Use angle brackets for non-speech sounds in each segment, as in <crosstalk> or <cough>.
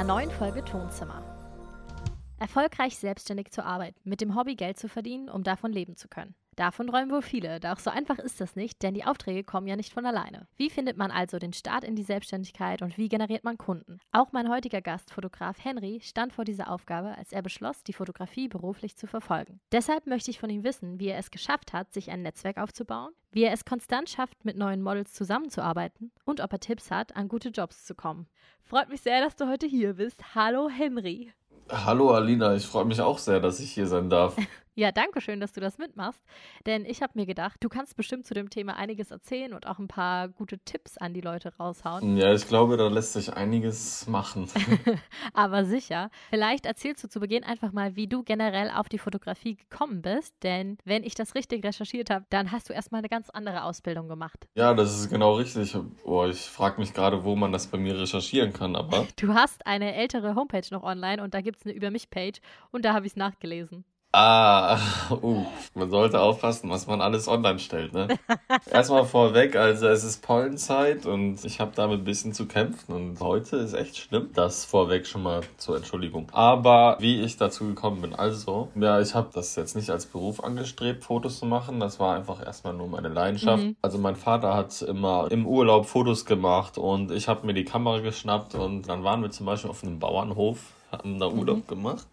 einer neuen Folge Tonzimmer. Erfolgreich selbstständig zu arbeiten, mit dem Hobby Geld zu verdienen, um davon leben zu können. Davon träumen wohl viele, doch so einfach ist das nicht, denn die Aufträge kommen ja nicht von alleine. Wie findet man also den Start in die Selbstständigkeit und wie generiert man Kunden? Auch mein heutiger Gast, Fotograf Henry, stand vor dieser Aufgabe, als er beschloss, die Fotografie beruflich zu verfolgen. Deshalb möchte ich von ihm wissen, wie er es geschafft hat, sich ein Netzwerk aufzubauen, wie er es konstant schafft, mit neuen Models zusammenzuarbeiten und ob er Tipps hat, an gute Jobs zu kommen. Freut mich sehr, dass du heute hier bist. Hallo Henry. Hallo Alina, ich freue mich auch sehr, dass ich hier sein darf. <laughs> Ja, danke schön, dass du das mitmachst. Denn ich habe mir gedacht, du kannst bestimmt zu dem Thema einiges erzählen und auch ein paar gute Tipps an die Leute raushauen. Ja, ich glaube, da lässt sich einiges machen. <laughs> Aber sicher. Vielleicht erzählst du zu Beginn einfach mal, wie du generell auf die Fotografie gekommen bist. Denn wenn ich das richtig recherchiert habe, dann hast du erstmal eine ganz andere Ausbildung gemacht. Ja, das ist genau richtig. Oh, ich frage mich gerade, wo man das bei mir recherchieren kann, aber. <laughs> Du hast eine ältere Homepage noch online und da gibt es eine Über mich-Page und da habe ich es nachgelesen. Ah, <laughs> uh, man sollte aufpassen, was man alles online stellt, ne? <laughs> Erstmal vorweg, also es ist Pollenzeit und ich habe damit ein bisschen zu kämpfen und heute ist echt schlimm. Das vorweg schon mal zur Entschuldigung. Aber wie ich dazu gekommen bin, also, ja, ich habe das jetzt nicht als Beruf angestrebt, Fotos zu machen. Das war einfach erstmal nur meine Leidenschaft. Mhm. Also mein Vater hat immer im Urlaub Fotos gemacht und ich habe mir die Kamera geschnappt und dann waren wir zum Beispiel auf einem Bauernhof haben da Urlaub mhm. gemacht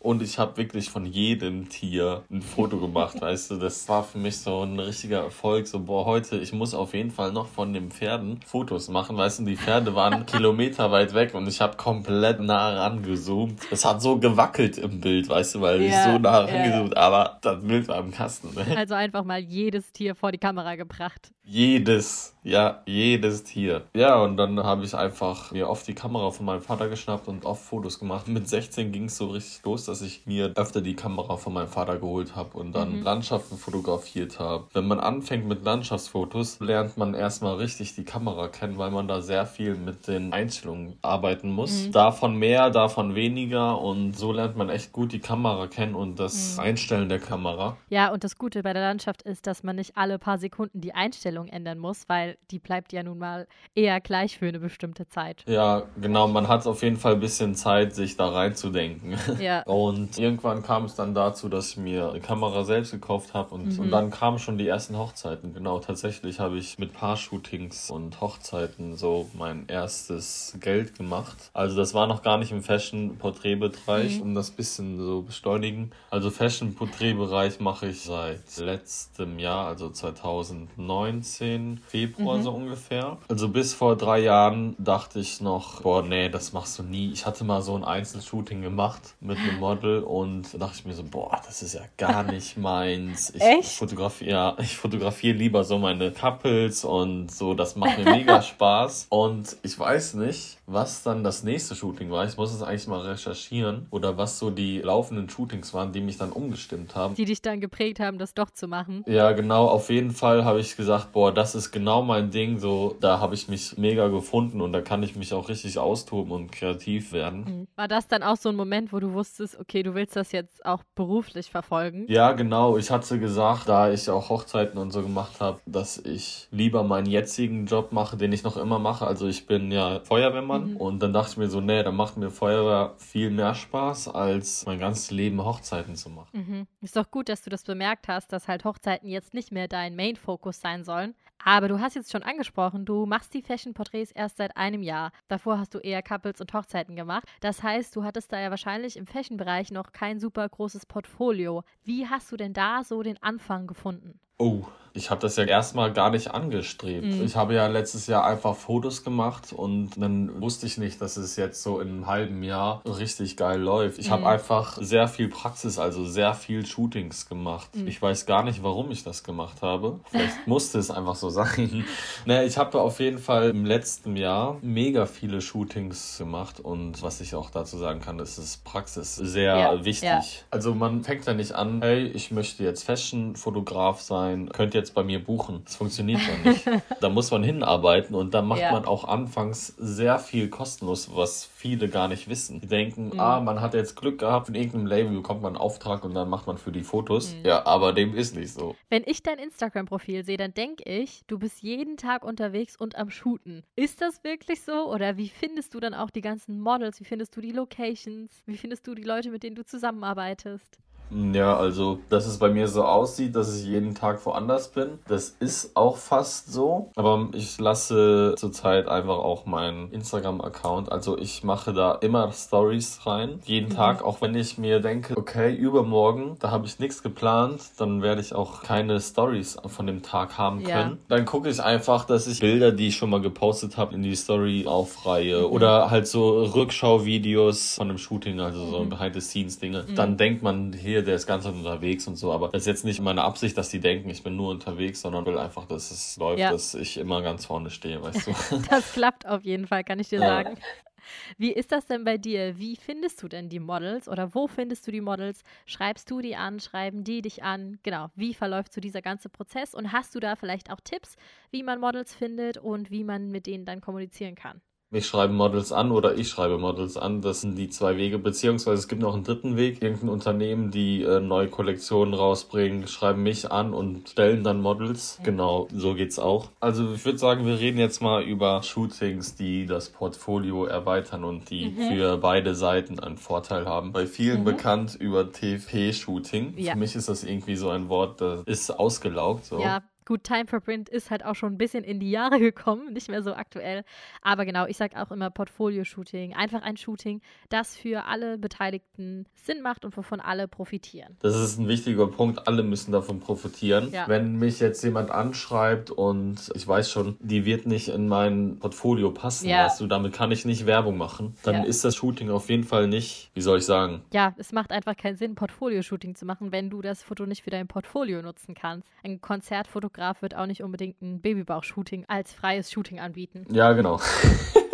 und ich habe wirklich von jedem Tier ein Foto gemacht, <laughs> weißt du. Das war für mich so ein richtiger Erfolg. So, boah, heute, ich muss auf jeden Fall noch von den Pferden Fotos machen, weißt du. Die Pferde waren <laughs> Kilometer weit weg und ich habe komplett nah rangezoomt. Es hat so gewackelt im Bild, weißt du, weil ja, ich so nah rangezoomt, ja. aber das Bild war im Kasten. Ne? Also einfach mal jedes Tier vor die Kamera gebracht. Jedes, ja, jedes Tier. Ja, und dann habe ich einfach mir oft die Kamera von meinem Vater geschnappt und oft Fotos gemacht. Mit 16 ging es so richtig los, dass ich mir öfter die Kamera von meinem Vater geholt habe und dann mhm. Landschaften fotografiert habe. Wenn man anfängt mit Landschaftsfotos, lernt man erstmal richtig die Kamera kennen, weil man da sehr viel mit den Einstellungen arbeiten muss. Mhm. Davon mehr, davon weniger und so lernt man echt gut die Kamera kennen und das mhm. Einstellen der Kamera. Ja, und das Gute bei der Landschaft ist, dass man nicht alle paar Sekunden die Einstellung Einstellung ändern muss, weil die bleibt ja nun mal eher gleich für eine bestimmte Zeit. Ja, genau. Man hat auf jeden Fall ein bisschen Zeit, sich da reinzudenken. Ja. <laughs> Und irgendwann kam es dann dazu, dass ich mir eine Kamera selbst gekauft habe und, mhm. und dann kamen schon die ersten Hochzeiten. Genau, tatsächlich habe ich mit Paar-Shootings und Hochzeiten so mein erstes Geld gemacht. Also das war noch gar nicht im Fashion-Porträtbereich, mhm. um das bisschen so beschleunigen. Also Fashion-Porträtbereich mache ich seit letztem Jahr, also 2019 2019, Februar mhm. so ungefähr. Also bis vor drei Jahren dachte ich noch, boah, nee, das machst du nie. Ich hatte mal so ein Einzelshooting gemacht mit einem Model und dachte ich mir so, boah, das ist ja gar <laughs> nicht meins. Ich Echt? fotografiere, ja, ich fotografiere lieber so meine Couples und so, das macht mir mega <laughs> Spaß. Und ich weiß nicht, was dann das nächste Shooting war. Ich muss es eigentlich mal recherchieren oder was so die laufenden Shootings waren, die mich dann umgestimmt haben. Die dich dann geprägt haben, das doch zu machen. Ja, genau. Auf jeden Fall habe ich gesagt, boah, das ist genau mein Ding. So, da habe ich mich mega gefunden und da kann ich mich auch richtig austoben und kreativ werden. Mhm. War das dann auch so ein Moment, wo du wusstest, okay, du willst das jetzt auch beruflich verfolgen? Ja, genau. Ich hatte gesagt, da ich auch Hochzeiten und so gemacht habe, dass ich lieber meinen jetzigen Job mache, den ich noch immer mache. Also ich bin ja Feuerwehrmann mhm. und dann dachte ich mir so, nee, da macht mir Feuerwehr viel mehr Spaß, als mein ganzes Leben Hochzeiten zu machen. Mhm. Ist doch gut, dass du das bemerkt hast, dass halt Hochzeiten jetzt nicht mehr dein Main-Fokus sein sollen. Aber du hast jetzt schon angesprochen, du machst die Fashion-Porträts erst seit einem Jahr. Davor hast du eher Couples und Hochzeiten gemacht. Das heißt, du hattest da ja wahrscheinlich im Fashion-Bereich noch kein super großes Portfolio. Wie hast du denn da so den Anfang gefunden? Oh, ich habe das ja erstmal gar nicht angestrebt. Mhm. Ich habe ja letztes Jahr einfach Fotos gemacht und dann wusste ich nicht, dass es jetzt so in einem halben Jahr richtig geil läuft. Ich mhm. habe einfach sehr viel Praxis, also sehr viel Shootings gemacht. Mhm. Ich weiß gar nicht, warum ich das gemacht habe. Vielleicht <laughs> musste es einfach so sein. naja, ich habe auf jeden Fall im letzten Jahr mega viele Shootings gemacht und was ich auch dazu sagen kann, ist, ist Praxis sehr ja. wichtig. Ja. Also man fängt ja nicht an, hey, ich möchte jetzt Fashion-Fotograf sein sein, könnt jetzt bei mir buchen. Das funktioniert ja nicht. <laughs> da muss man hinarbeiten und da macht ja. man auch anfangs sehr viel kostenlos, was viele gar nicht wissen. Die denken, mhm. ah, man hat jetzt Glück gehabt, in irgendeinem Label bekommt man einen Auftrag und dann macht man für die Fotos. Mhm. Ja, aber dem ist nicht so. Wenn ich dein Instagram-Profil sehe, dann denke ich, du bist jeden Tag unterwegs und am Shooten. Ist das wirklich so? Oder wie findest du dann auch die ganzen Models? Wie findest du die Locations? Wie findest du die Leute, mit denen du zusammenarbeitest? Ja, also, dass es bei mir so aussieht, dass ich jeden Tag woanders bin, das ist auch fast so. Aber ich lasse zurzeit einfach auch meinen Instagram-Account. Also, ich mache da immer Stories rein. Jeden mhm. Tag, auch wenn ich mir denke, okay, übermorgen, da habe ich nichts geplant, dann werde ich auch keine Stories von dem Tag haben können. Ja. Dann gucke ich einfach, dass ich Bilder, die ich schon mal gepostet habe, in die Story aufreihe. Mhm. Oder halt so Rückschau-Videos von dem Shooting, also so mhm. Behind-the-Scenes-Dinge. Mhm. Dann denkt man hier, hier, der ist ganz unterwegs und so. Aber das ist jetzt nicht meine Absicht, dass die denken, ich bin nur unterwegs, sondern will einfach, dass es läuft, ja. dass ich immer ganz vorne stehe, weißt du. <laughs> das klappt auf jeden Fall, kann ich dir ja. sagen. Wie ist das denn bei dir? Wie findest du denn die Models oder wo findest du die Models? Schreibst du die an? Schreiben die dich an? Genau. Wie verläuft so dieser ganze Prozess? Und hast du da vielleicht auch Tipps, wie man Models findet und wie man mit denen dann kommunizieren kann? Mich schreiben Models an oder ich schreibe Models an. Das sind die zwei Wege. Beziehungsweise es gibt noch einen dritten Weg. Irgendein Unternehmen, die äh, neue Kollektionen rausbringen, schreiben mich an und stellen dann Models. Genau, so geht's auch. Also ich würde sagen, wir reden jetzt mal über Shootings, die das Portfolio erweitern und die mhm. für beide Seiten einen Vorteil haben. Bei vielen mhm. bekannt über TP-Shooting. Ja. Für mich ist das irgendwie so ein Wort, das ist ausgelaugt. So. Ja, Gut, Time for Print ist halt auch schon ein bisschen in die Jahre <laughs> gekommen, nicht mehr so aktuell. Aber genau, ich sage auch immer Portfolio-Shooting. Einfach ein Shooting, das für alle Beteiligten Sinn macht und wovon alle profitieren. Das ist ein wichtiger Punkt. Alle müssen davon profitieren. Ja. Wenn mich jetzt jemand anschreibt und ich weiß schon, die wird nicht in mein Portfolio passen, ja. weißt du, damit kann ich nicht Werbung machen, dann ja. ist das Shooting auf jeden Fall nicht, wie soll ich sagen? Ja, es macht einfach keinen Sinn, Portfolio-Shooting zu machen, wenn du das Foto nicht für dein Portfolio nutzen kannst. Ein Konzertfotograf Fotograf wird auch nicht unbedingt ein Babybauch-Shooting als freies Shooting anbieten. Ja, genau. <laughs>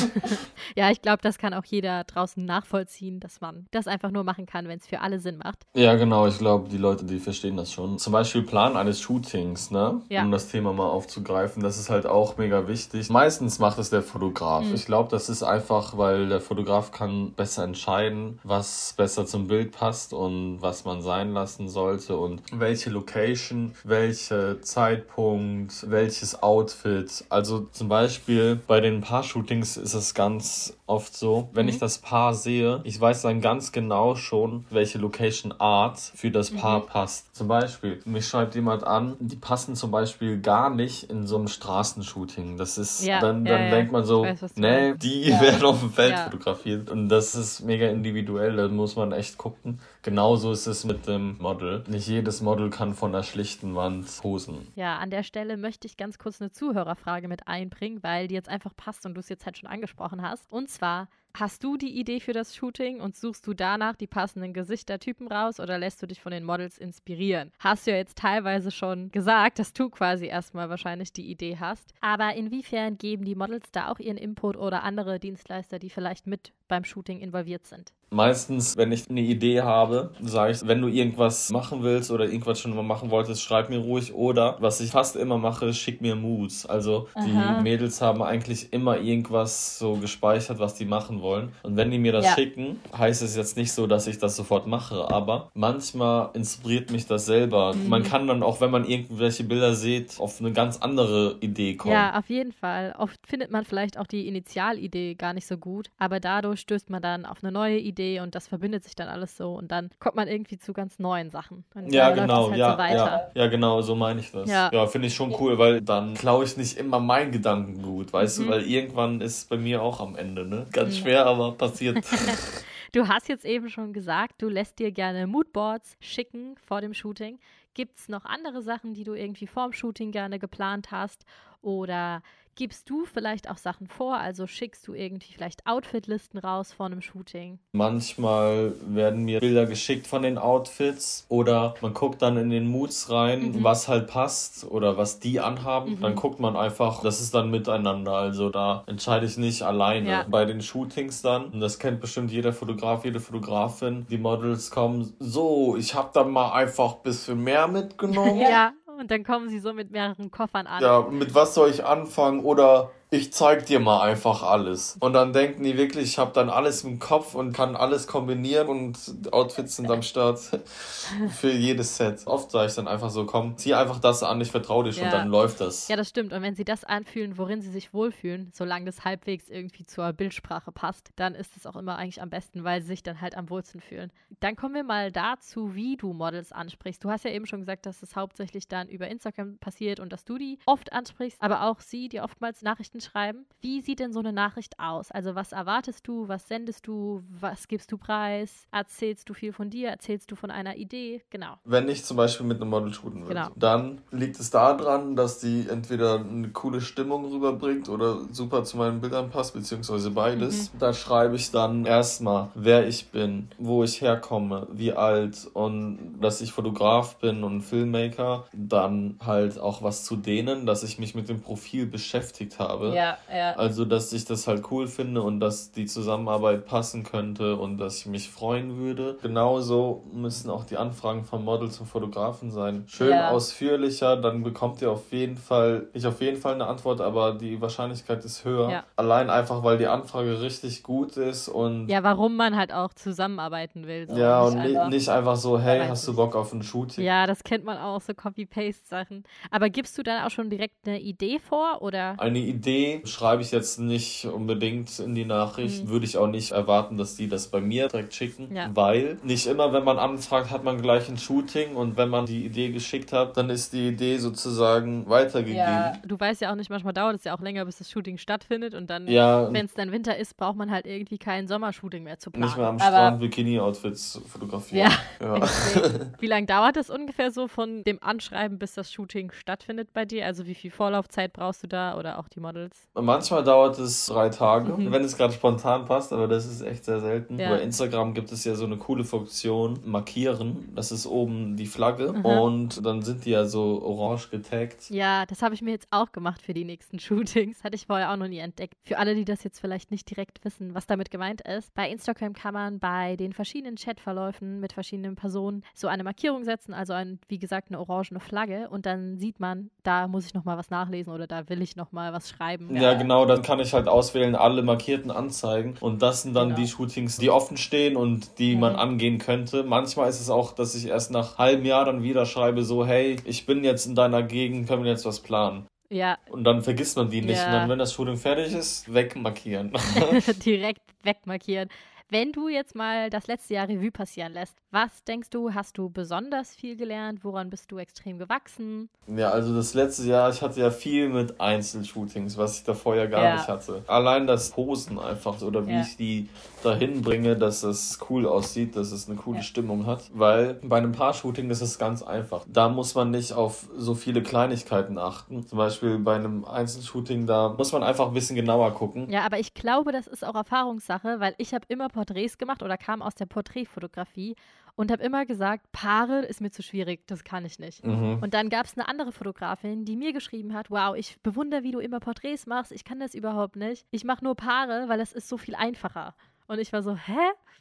<laughs> ja, ich glaube, das kann auch jeder draußen nachvollziehen, dass man das einfach nur machen kann, wenn es für alle Sinn macht. Ja, genau. Ich glaube, die Leute, die verstehen das schon. Zum Beispiel Plan eines Shootings, ne? Ja. Um das Thema mal aufzugreifen. Das ist halt auch mega wichtig. Meistens macht es der Fotograf. Mhm. Ich glaube, das ist einfach, weil der Fotograf kann besser entscheiden, was besser zum Bild passt und was man sein lassen sollte und welche Location, welcher Zeitpunkt, welches Outfit. Also zum Beispiel bei den Paar-Shootings ist es ganz oft so, wenn mhm. ich das Paar sehe, ich weiß dann ganz genau schon, welche Location Art für das Paar mhm. passt. Zum Beispiel, mich schreibt jemand an, die passen zum Beispiel gar nicht in so einem Straßenshooting. Das ist, ja, dann, dann ja, denkt man so, weiß, nee, die <laughs> werden auf dem Feld fotografiert. Und das ist mega individuell, da muss man echt gucken. Genauso ist es mit dem Model. Nicht jedes Model kann von der schlichten Wand posen. Ja, an der Stelle möchte ich ganz kurz eine Zuhörerfrage mit einbringen, weil die jetzt einfach passt und du es jetzt halt schon angesprochen hast. Und zwar, Hast du die Idee für das Shooting und suchst du danach die passenden Gesichtertypen raus oder lässt du dich von den Models inspirieren? Hast du ja jetzt teilweise schon gesagt, dass du quasi erstmal wahrscheinlich die Idee hast. Aber inwiefern geben die Models da auch ihren Input oder andere Dienstleister, die vielleicht mit beim Shooting involviert sind? Meistens, wenn ich eine Idee habe, sage ich, wenn du irgendwas machen willst oder irgendwas schon mal machen wolltest, schreib mir ruhig. Oder was ich fast immer mache, schick mir Moods. Also Aha. die Mädels haben eigentlich immer irgendwas so gespeichert, was die machen wollen. Und wenn die mir das ja. schicken, heißt es jetzt nicht so, dass ich das sofort mache. Aber manchmal inspiriert mich das selber. Mhm. Man kann dann auch, wenn man irgendwelche Bilder sieht, auf eine ganz andere Idee kommen. Ja, auf jeden Fall. Oft findet man vielleicht auch die Initialidee gar nicht so gut. Aber dadurch stößt man dann auf eine neue Idee und das verbindet sich dann alles so und dann kommt man irgendwie zu ganz neuen Sachen. Und ja, genau, halt ja, so ja, ja, genau, so meine ich das. Ja, ja finde ich schon cool, weil dann klaue ich nicht immer meinen Gedanken gut, weißt mhm. du, weil irgendwann ist es bei mir auch am Ende, ne? Ganz mhm. Schwer, aber passiert. <laughs> du hast jetzt eben schon gesagt, du lässt dir gerne Moodboards schicken vor dem Shooting. Gibt es noch andere Sachen, die du irgendwie vorm Shooting gerne geplant hast? Oder Gibst du vielleicht auch Sachen vor? Also schickst du irgendwie vielleicht Outfitlisten raus vor einem Shooting? Manchmal werden mir Bilder geschickt von den Outfits oder man guckt dann in den Moods rein, mhm. was halt passt oder was die anhaben. Mhm. Dann guckt man einfach, das ist dann miteinander. Also da entscheide ich nicht alleine. Ja. Bei den Shootings dann, und das kennt bestimmt jeder Fotograf, jede Fotografin, die Models kommen, so, ich habe da mal einfach ein bisschen mehr mitgenommen. <laughs> ja. Und dann kommen sie so mit mehreren Koffern an. Ja, mit was soll ich anfangen? Oder ich zeig dir mal einfach alles. Und dann denken die wirklich, ich habe dann alles im Kopf und kann alles kombinieren und Outfits sind am Start <laughs> für jedes Set. Oft sage ich dann einfach so, komm, zieh einfach das an, ich vertraue dir schon, ja. dann läuft das. Ja, das stimmt. Und wenn sie das anfühlen, worin sie sich wohlfühlen, solange das halbwegs irgendwie zur Bildsprache passt, dann ist es auch immer eigentlich am besten, weil sie sich dann halt am wohlsten fühlen. Dann kommen wir mal dazu, wie du Models ansprichst. Du hast ja eben schon gesagt, dass es hauptsächlich dann über Instagram passiert und dass du die oft ansprichst, aber auch sie, die oftmals Nachrichten schreiben. Wie sieht denn so eine Nachricht aus? Also was erwartest du, was sendest du, was gibst du preis? Erzählst du viel von dir, erzählst du von einer Idee? Genau. Wenn ich zum Beispiel mit einem Model shooten will, genau. dann liegt es daran, dass die entweder eine coole Stimmung rüberbringt oder super zu meinen Bildern passt, beziehungsweise beides. Mhm. Da schreibe ich dann erstmal, wer ich bin, wo ich herkomme, wie alt und dass ich Fotograf bin und Filmmaker. Dann halt auch was zu denen, dass ich mich mit dem Profil beschäftigt habe. Ja, ja. Also, dass ich das halt cool finde und dass die Zusammenarbeit passen könnte und dass ich mich freuen würde. Genauso müssen auch die Anfragen von Models und Fotografen sein. Schön ja. ausführlicher, dann bekommt ihr auf jeden Fall, ich auf jeden Fall eine Antwort, aber die Wahrscheinlichkeit ist höher. Ja. Allein einfach, weil die Anfrage richtig gut ist und. Ja, warum man halt auch zusammenarbeiten will. So ja, und nicht einfach, nicht einfach so, hey, hast du Bock auf ein Shooting? Ja, das kennt man auch, so Copy-Paste-Sachen. Aber gibst du dann auch schon direkt eine Idee vor oder? Eine Idee schreibe ich jetzt nicht unbedingt in die Nachricht. Mhm. Würde ich auch nicht erwarten, dass die das bei mir direkt schicken, ja. weil nicht immer, wenn man anfragt, hat man gleich ein Shooting und wenn man die Idee geschickt hat, dann ist die Idee sozusagen weitergegeben. Ja, du weißt ja auch nicht, manchmal dauert es ja auch länger, bis das Shooting stattfindet und dann, ja, wenn es dann Winter ist, braucht man halt irgendwie kein Sommershooting mehr zu planen. Nicht mehr am Aber Strand Bikini-Outfits fotografieren. Ja. <laughs> ja. <laughs> wie lange dauert das ungefähr so von dem Anschreiben, bis das Shooting stattfindet bei dir? Also wie viel Vorlaufzeit brauchst du da oder auch die Models? Manchmal dauert es drei Tage, mhm. wenn es gerade spontan passt, aber das ist echt sehr selten. Ja. Bei Instagram gibt es ja so eine coole Funktion, markieren. Das ist oben die Flagge mhm. und dann sind die ja so orange getaggt. Ja, das habe ich mir jetzt auch gemacht für die nächsten <laughs> Shootings. Hatte ich vorher auch noch nie entdeckt. Für alle, die das jetzt vielleicht nicht direkt wissen, was damit gemeint ist. Bei Instagram kann man bei den verschiedenen Chatverläufen mit verschiedenen Personen so eine Markierung setzen, also ein, wie gesagt, eine orangene Flagge und dann sieht man, da muss ich nochmal was nachlesen oder da will ich nochmal was schreiben. Ja, genau, dann kann ich halt auswählen, alle markierten Anzeigen und das sind dann genau. die Shootings, die offen stehen und die mhm. man angehen könnte. Manchmal ist es auch, dass ich erst nach halbem Jahr dann wieder schreibe, so, hey, ich bin jetzt in deiner Gegend, können wir jetzt was planen. Ja. Und dann vergisst man die nicht. Ja. Und dann, wenn das Shooting fertig ist, wegmarkieren. <laughs> Direkt wegmarkieren. Wenn du jetzt mal das letzte Jahr Revue passieren lässt, was denkst du, hast du besonders viel gelernt? Woran bist du extrem gewachsen? Ja, also das letzte Jahr, ich hatte ja viel mit Einzelshootings, was ich davor ja gar ja. nicht hatte. Allein das Posen einfach oder wie ja. ich die dahin bringe, dass es cool aussieht, dass es eine coole ja. Stimmung hat. Weil bei einem Paar-Shooting ist es ganz einfach. Da muss man nicht auf so viele Kleinigkeiten achten. Zum Beispiel bei einem Einzelshooting, da muss man einfach ein bisschen genauer gucken. Ja, aber ich glaube, das ist auch Erfahrungssache, weil ich habe immer Porträts gemacht oder kam aus der Porträtfotografie und habe immer gesagt, Paare ist mir zu schwierig, das kann ich nicht. Mhm. Und dann gab es eine andere Fotografin, die mir geschrieben hat, wow, ich bewundere, wie du immer Porträts machst, ich kann das überhaupt nicht. Ich mache nur Paare, weil das ist so viel einfacher. Und ich war so, hä?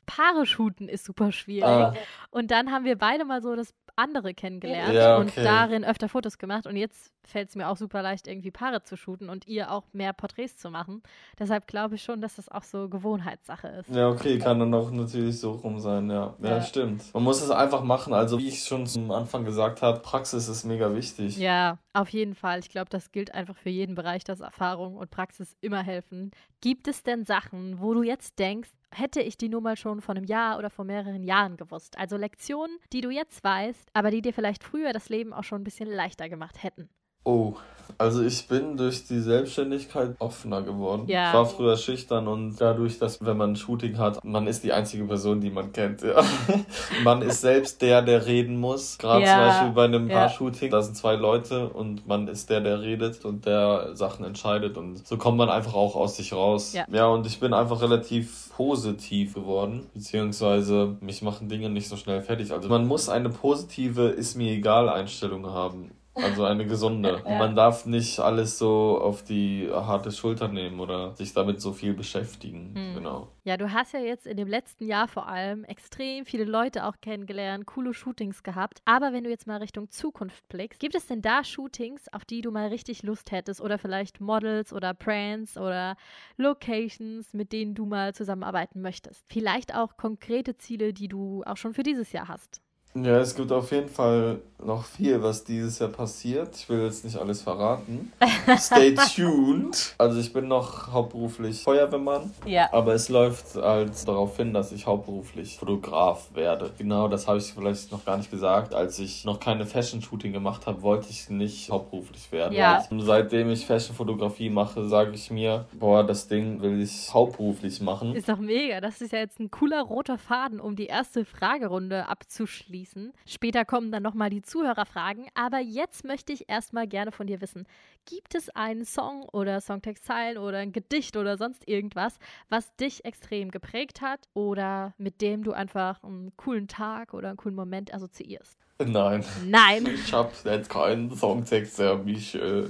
Paare shooten ist super schwierig. Ah. Und dann haben wir beide mal so das andere kennengelernt ja, okay. und darin öfter Fotos gemacht. Und jetzt fällt es mir auch super leicht, irgendwie Paare zu shooten und ihr auch mehr Porträts zu machen. Deshalb glaube ich schon, dass das auch so Gewohnheitssache ist. Ja, okay, kann dann auch natürlich so rum sein, ja. ja. Ja, stimmt. Man muss es einfach machen. Also, wie ich schon zum Anfang gesagt habe, Praxis ist mega wichtig. Ja, auf jeden Fall. Ich glaube, das gilt einfach für jeden Bereich, dass Erfahrung und Praxis immer helfen. Gibt es denn Sachen, wo du jetzt denkst, hätte ich die nur mal schon vor einem Jahr oder vor mehreren Jahren gewusst? Also Lektionen, die du jetzt weißt, aber die dir vielleicht früher das Leben auch schon ein bisschen leichter gemacht hätten. Oh, Also ich bin durch die Selbstständigkeit offener geworden. Ja. Ich war früher schüchtern und dadurch, dass wenn man ein Shooting hat, man ist die einzige Person, die man kennt. Ja. <laughs> man ist selbst der, der reden muss. Gerade ja. zum Beispiel bei einem. Paar-Shooting, da sind zwei Leute und man ist der, der redet und der Sachen entscheidet und so kommt man einfach auch aus sich raus. Ja, ja und ich bin einfach relativ positiv geworden, beziehungsweise mich machen Dinge nicht so schnell fertig. Also man muss eine positive, ist mir egal Einstellung haben. Also eine gesunde. ja. Man darf nicht alles so auf die harte Schulter nehmen oder sich damit so viel beschäftigen. Hm. Genau. Ja, du hast ja jetzt in dem letzten Jahr vor allem extrem viele Leute auch kennengelernt, coole Shootings gehabt. Aber wenn du jetzt mal Richtung Zukunft blickst, gibt es denn da Shootings, auf die du mal richtig Lust hättest? Oder vielleicht Models oder Brands oder Locations, mit denen du mal zusammenarbeiten möchtest? Vielleicht auch konkrete Ziele, die du auch schon für dieses Jahr hast. Ja, es gibt auf jeden Fall noch viel, was dieses Jahr passiert. Ich will jetzt nicht alles verraten. <laughs> Stay tuned. Also ich bin noch hauptberuflich Feuerwehrmann. Ja. Aber es läuft halt darauf hin, dass ich hauptberuflich Fotograf werde. Genau, das habe ich vielleicht noch gar nicht gesagt. Als ich noch keine Fashion-Shooting gemacht habe, wollte ich nicht hauptberuflich werden. Ja. Und seitdem ich Fashion-Fotografie mache, sage ich mir, boah, das Ding will ich hauptberuflich machen. Ist doch mega. Das ist ja jetzt ein cooler roter Faden, um die erste Fragerunde abzuschließen abschließen. Später kommen dann nochmal die Zuhörerfragen, aber jetzt möchte ich erstmal gerne von dir wissen, gibt es einen Song oder Songtextzeilen oder ein Gedicht oder sonst irgendwas, was dich extrem geprägt hat oder mit dem du einfach einen coolen Tag oder einen coolen Moment assoziierst? Nein. Nein. Ich habe jetzt keinen Songtext, der mich äh,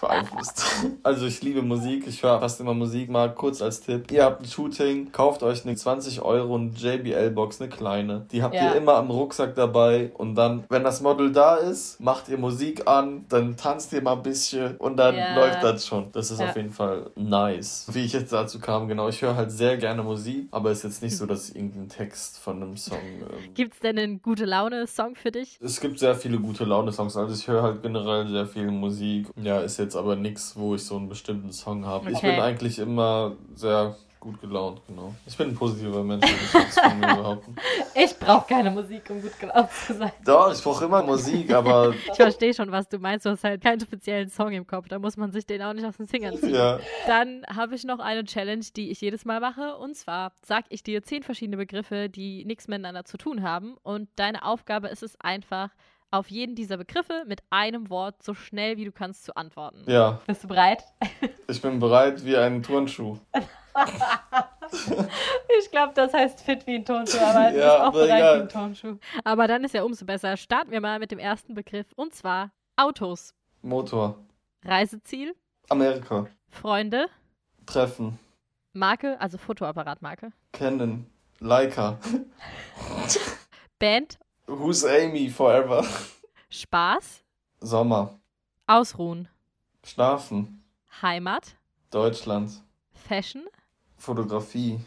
beeinflusst. Also ich liebe Musik, ich höre fast immer Musik, mal kurz als Tipp. Ihr habt ein Shooting, kauft euch eine 20 Euro eine JBL-Box, eine kleine. Die habt ja. ihr immer am Rucksack dabei und dann, wenn das Model da ist, macht ihr Musik an, dann tanzt ihr mal ein bisschen und dann ja. läuft das schon. Das ist ja. auf jeden Fall nice. Wie ich jetzt dazu kam, genau, ich höre halt sehr gerne Musik, aber es ist jetzt nicht so, dass ich irgendeinen Text von einem Song... Ähm Gibt es denn einen gute Laune-Song für dich? Nicht. Es gibt sehr viele gute Laune-Songs. Also ich höre halt generell sehr viel Musik. Ja, ist jetzt aber nichts, wo ich so einen bestimmten Song habe. Okay. Ich bin eigentlich immer sehr gut gelaunt, genau. Ich bin ein positiver Mensch, ich kann mir <laughs> behaupten. Ich brauche keine Musik, um gut gelaunt zu sein. Doch, ich brauche immer Musik, aber. ich verstehe schon, was du meinst. Du hast halt keinen speziellen Song im Kopf. Da muss man sich den auch nicht aus den Fingern ziehen. Ja. Dann habe ich noch eine Challenge, die ich jedes Mal mache. Und zwar sage ich dir zehn verschiedene Begriffe, die nichts miteinander zu tun haben. Und deine Aufgabe ist es einfach, auf jeden dieser Begriffe mit einem Wort so schnell wie du kannst zu antworten. Ja. Bist du bereit? Ich bin bereit wie ein Turnschuh. <laughs> ich glaube, das heißt fit wie ein Turnschuh, aber ja, ist auch bereit egal. wie ein Turnschuh. Aber dann ist ja umso besser. Starten wir mal mit dem ersten Begriff und zwar Autos. Motor. Reiseziel. Amerika. Freunde. Treffen. Marke, also Fotoapparatmarke. Canon. Leica. Band. Who's Amy Forever. Spaß. Sommer. Ausruhen. Schlafen. Heimat. Deutschland. Fashion. Fotografie.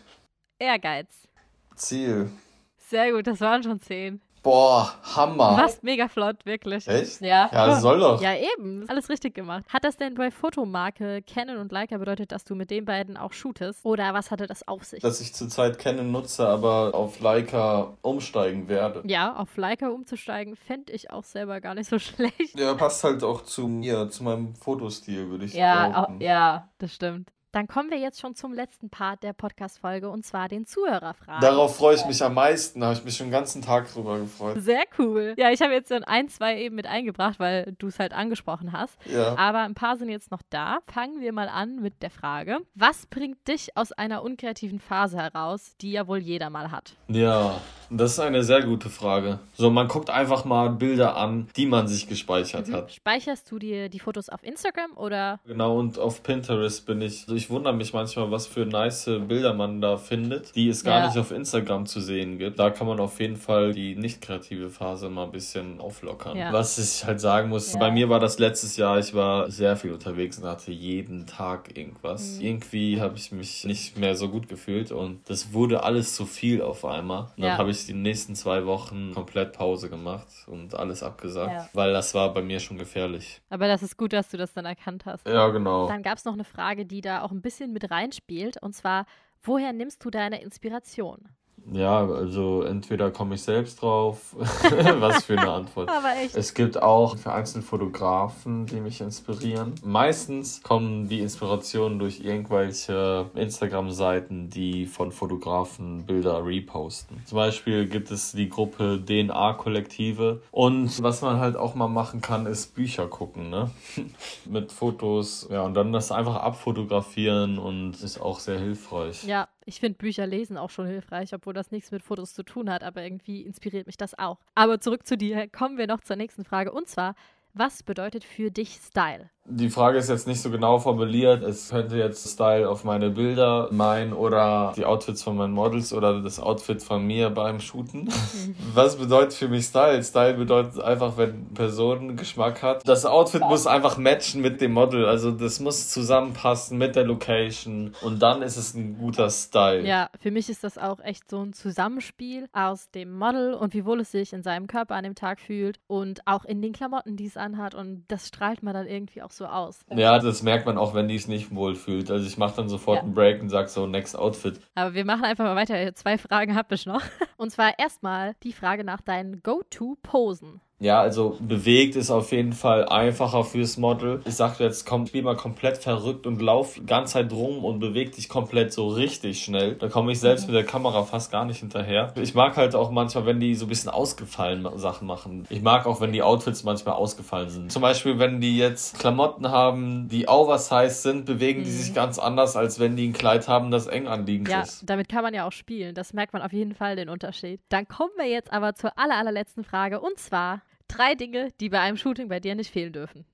Ehrgeiz. Ziel. Sehr gut, das waren schon zehn. Boah, Hammer. Warst mega flott, wirklich. Echt? Ja. Ja, soll doch. Ja, eben. Alles richtig gemacht. Hat das denn bei Fotomarke Canon und Leica bedeutet, dass du mit den beiden auch shootest? Oder was hatte das auf sich? Dass ich zurzeit Canon nutze, aber auf Leica umsteigen werde. Ja, auf Leica umzusteigen, fände ich auch selber gar nicht so <laughs> schlecht. Ja, passt halt auch zu mir, zu meinem Fotostil, würde ich ja, sagen. Ja, das stimmt. Dann kommen wir jetzt schon zum letzten Part der Podcast-Folge und zwar den Zuhörerfragen. Darauf freue ich mich am meisten. Da habe ich mich schon den ganzen Tag drüber gefreut. Sehr cool. Ja, ich habe jetzt dann ein, zwei eben mit eingebracht, weil du es halt angesprochen hast. Ja. Aber ein paar sind jetzt noch da. Fangen wir mal an mit der Frage: Was bringt dich aus einer unkreativen Phase heraus, die ja wohl jeder mal hat? Ja, das ist eine sehr gute Frage. So, man guckt einfach mal Bilder an, die man sich gespeichert mhm. hat. Speicherst du dir die Fotos auf Instagram oder? Genau, und auf Pinterest bin ich. Also ich wundere mich manchmal, was für nice Bilder man da findet, die es gar ja. nicht auf Instagram zu sehen gibt. Da kann man auf jeden Fall die nicht kreative Phase mal ein bisschen auflockern. Ja. Was ich halt sagen muss, ja. bei mir war das letztes Jahr, ich war sehr viel unterwegs und hatte jeden Tag irgendwas. Mhm. Irgendwie habe ich mich nicht mehr so gut gefühlt und das wurde alles zu viel auf einmal. Und dann habe ich die nächsten zwei Wochen komplett Pause gemacht und alles abgesagt, weil das war bei mir schon gefährlich. Aber das ist gut, dass du das dann erkannt hast. Ja, genau. Dann gab es noch eine Frage, die da auch auch ein bisschen mit reinspielt. Und zwar, woher nimmst du deine Inspiration? Ja, also entweder komme ich selbst drauf, <laughs> was für eine Antwort. <laughs> Aber echt. Es gibt auch vereinzelt Fotografen, die mich inspirieren. Meistens kommen die Inspirationen durch irgendwelche Instagram-Seiten, die von Fotografen Bilder reposten. Zum Beispiel gibt es die Gruppe DNA-Kollektive. Und was man halt auch mal machen kann, ist Bücher gucken, ne? <laughs> Mit Fotos, ja, und dann das einfach abfotografieren und ist auch sehr hilfreich. Ja, ich finde Bücher lesen auch schon hilfreich, obwohl das nichts mit Fotos zu tun hat, aber irgendwie inspiriert mich das auch. Aber zurück zu dir, kommen wir noch zur nächsten Frage. Und zwar, was bedeutet für dich Style? Die Frage ist jetzt nicht so genau formuliert. Es könnte jetzt Style auf meine Bilder meinen oder die Outfits von meinen Models oder das Outfit von mir beim Shooten. <laughs> Was bedeutet für mich Style? Style bedeutet einfach, wenn Person Geschmack hat. Das Outfit muss einfach matchen mit dem Model. Also das muss zusammenpassen mit der Location und dann ist es ein guter Style. Ja, für mich ist das auch echt so ein Zusammenspiel aus dem Model und wie wohl es sich in seinem Körper an dem Tag fühlt und auch in den Klamotten, die es anhat und das strahlt man dann irgendwie auch so aus. Ja, das merkt man auch, wenn die es nicht wohl fühlt. Also ich mache dann sofort ja. einen Break und sage so, next Outfit. Aber wir machen einfach mal weiter. Zwei Fragen habe ich noch. Und zwar erstmal die Frage nach deinen Go-To-Posen. Ja, also bewegt ist auf jeden Fall einfacher fürs Model. Ich sagte jetzt, komm, spiel mal komplett verrückt und lauf die ganze Zeit rum und beweg dich komplett so richtig schnell. Da komme ich selbst mit der Kamera fast gar nicht hinterher. Ich mag halt auch manchmal, wenn die so ein bisschen ausgefallen Sachen machen. Ich mag auch, wenn die Outfits manchmal ausgefallen sind. Zum Beispiel, wenn die jetzt Klamotten haben, die oversized sind, bewegen mhm. die sich ganz anders, als wenn die ein Kleid haben, das eng anliegend ja, ist. damit kann man ja auch spielen. Das merkt man auf jeden Fall den Unterschied. Dann kommen wir jetzt aber zur aller, allerletzten Frage und zwar Drei Dinge, die bei einem Shooting bei dir nicht fehlen dürfen.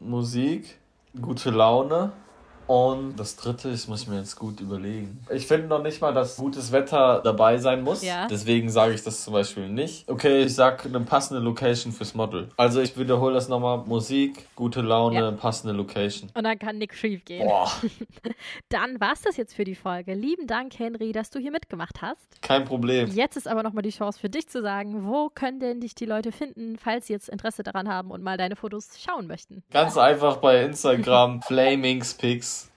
Musik, gute Laune, und das dritte, das muss ich mir jetzt gut überlegen. Ich finde noch nicht mal, dass gutes Wetter dabei sein muss. Ja. Deswegen sage ich das zum Beispiel nicht. Okay, ich sag eine passende Location fürs Model. Also ich wiederhole das nochmal. Musik, gute Laune, ja. passende Location. Und dann kann nichts schief gehen. Boah. <laughs> dann war's das jetzt für die Folge. Lieben Dank, Henry, dass du hier mitgemacht hast. Kein Problem. Jetzt ist aber nochmal die Chance für dich zu sagen, wo können denn dich die Leute finden, falls sie jetzt Interesse daran haben und mal deine Fotos schauen möchten? Ganz einfach bei Instagram, <laughs>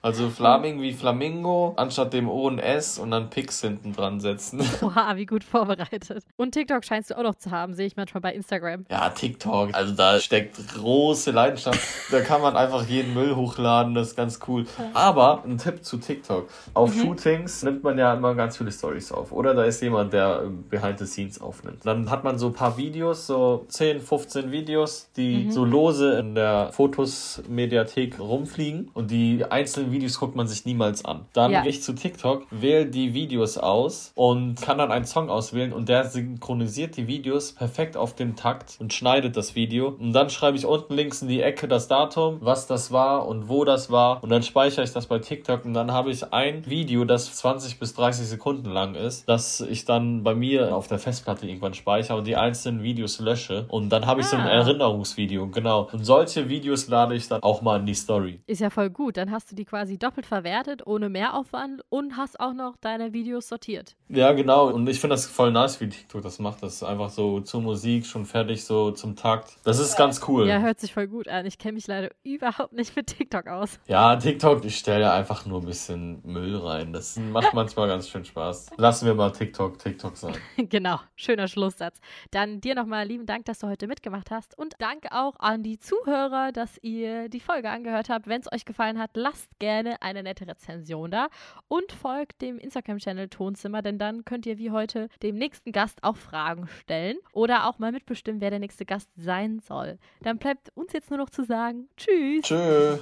Also Flaming wie Flamingo, anstatt dem O und S und dann Pix hinten dran setzen. <laughs> Oha, wie gut vorbereitet. Und TikTok scheinst du auch noch zu haben, sehe ich manchmal bei Instagram. Ja, TikTok. Also da steckt große Leidenschaft. da kann man einfach jeden Müll hochladen, das ist ganz cool. Aber ein Tipp zu TikTok. Auf mhm. Shootings nimmt man ja immer ganz viele Stories auf. Oder da ist jemand, der Behind the Scenes aufnimmt. Dann hat man so ein paar Videos, so 10, 15 Videos, die mhm. so lose in der Fotos-Mediathek rumfliegen und die einzelnen einzelnen Videos guckt man sich niemals an. Dann ja. gehe ich zu TikTok, wähle die Videos aus und kann dann einen Song auswählen und der synchronisiert die Videos perfekt auf den Takt und schneidet das Video. Und dann schreibe ich unten links in die Ecke das Datum, was das war und wo das war. Und dann speichere ich das bei TikTok und dann habe ich ein Video, das 20 bis 30 Sekunden lang ist, das ich dann bei mir auf der Festplatte irgendwann speichere und die einzelnen Videos lösche. Und dann habe ich ah. so ein ah. Erinnerungsvideo, genau. Und solche Videos lade ich dann auch mal in die Story. Ist ja voll gut. Dann hast du die die quasi doppelt verwertet, ohne Mehraufwand und hast auch noch deine Videos sortiert. Ja, genau. Und ich finde das voll nice, wie TikTok das macht. Das ist einfach so zur Musik schon fertig, so zum Takt. Das ist ganz cool. Ja, hört sich voll gut an. Ich kenne mich leider <laughs> überhaupt nicht mit TikTok aus. Ja, TikTok, ich stelle einfach nur ein bisschen Müll rein. Das macht <laughs> manchmal ganz schön Spaß. Lassen wir mal TikTok TikTok sein. <laughs> genau, schöner Schlusssatz. Dann dir nochmal lieben Dank, dass du heute mitgemacht hast und danke auch an die Zuhörer, dass ihr die Folge angehört habt. Wenn es euch gefallen hat, lasst gerne eine nette Rezension da und folgt dem Instagram-Channel Tonzimmer, denn dann könnt ihr wie heute dem nächsten Gast auch Fragen stellen oder auch mal mitbestimmen, wer der nächste Gast sein soll. Dann bleibt uns jetzt nur noch zu sagen, tschüss. Tschüss.